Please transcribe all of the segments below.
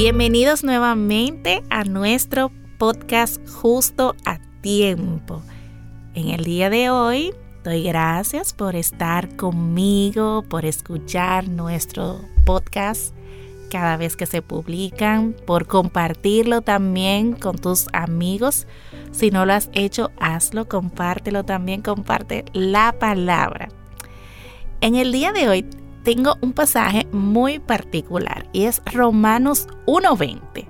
Bienvenidos nuevamente a nuestro podcast Justo a Tiempo. En el día de hoy doy gracias por estar conmigo, por escuchar nuestro podcast cada vez que se publican, por compartirlo también con tus amigos. Si no lo has hecho, hazlo, compártelo también, comparte la palabra. En el día de hoy tengo un pasaje muy particular y es Romanos 1.20.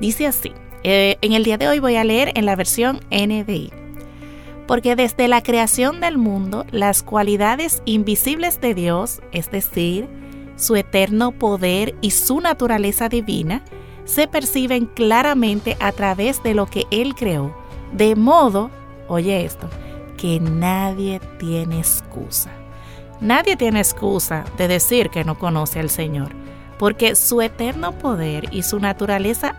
Dice así, eh, en el día de hoy voy a leer en la versión NBI. Porque desde la creación del mundo, las cualidades invisibles de Dios, es decir, su eterno poder y su naturaleza divina, se perciben claramente a través de lo que Él creó, de modo, oye esto, que nadie tiene excusa. Nadie tiene excusa de decir que no conoce al Señor, porque su eterno poder y su naturaleza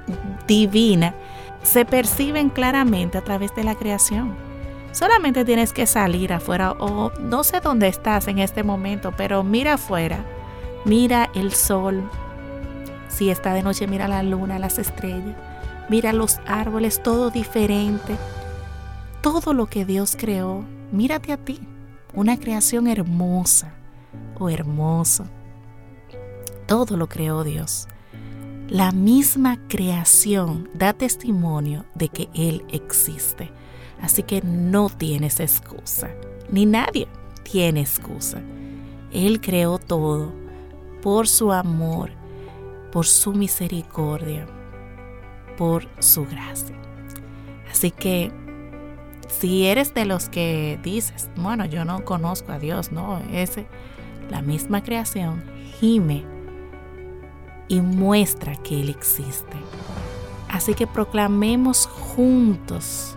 divina se perciben claramente a través de la creación. Solamente tienes que salir afuera o no sé dónde estás en este momento, pero mira afuera, mira el sol. Si está de noche, mira la luna, las estrellas, mira los árboles, todo diferente. Todo lo que Dios creó, mírate a ti una creación hermosa o hermoso. Todo lo creó Dios. La misma creación da testimonio de que Él existe. Así que no tienes excusa, ni nadie tiene excusa. Él creó todo por su amor, por su misericordia, por su gracia. Así que si eres de los que dices, bueno, yo no conozco a Dios, no, es la misma creación, gime y muestra que Él existe. Así que proclamemos juntos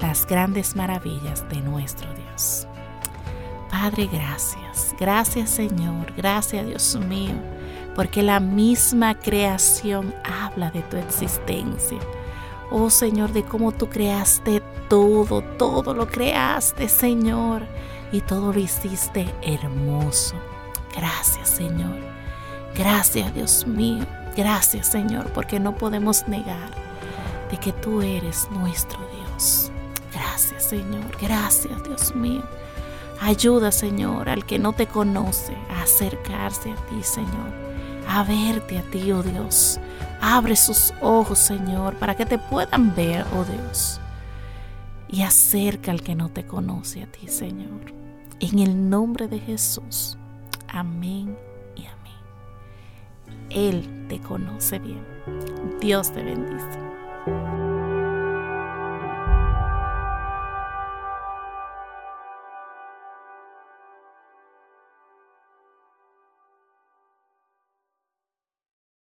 las grandes maravillas de nuestro Dios. Padre, gracias. Gracias Señor. Gracias Dios mío. Porque la misma creación habla de tu existencia Oh Señor, de cómo tú creaste todo, todo lo creaste, Señor. Y todo lo hiciste hermoso. Gracias, Señor. Gracias, Dios mío. Gracias, Señor, porque no podemos negar de que tú eres nuestro Dios. Gracias, Señor. Gracias, Dios mío. Ayuda, Señor, al que no te conoce a acercarse a ti, Señor. A verte a ti, oh Dios Abre sus ojos, Señor, para que te puedan ver, oh Dios. Y acerca al que no te conoce a ti, Señor. En el nombre de Jesús. Amén y amén. Él te conoce bien. Dios te bendice.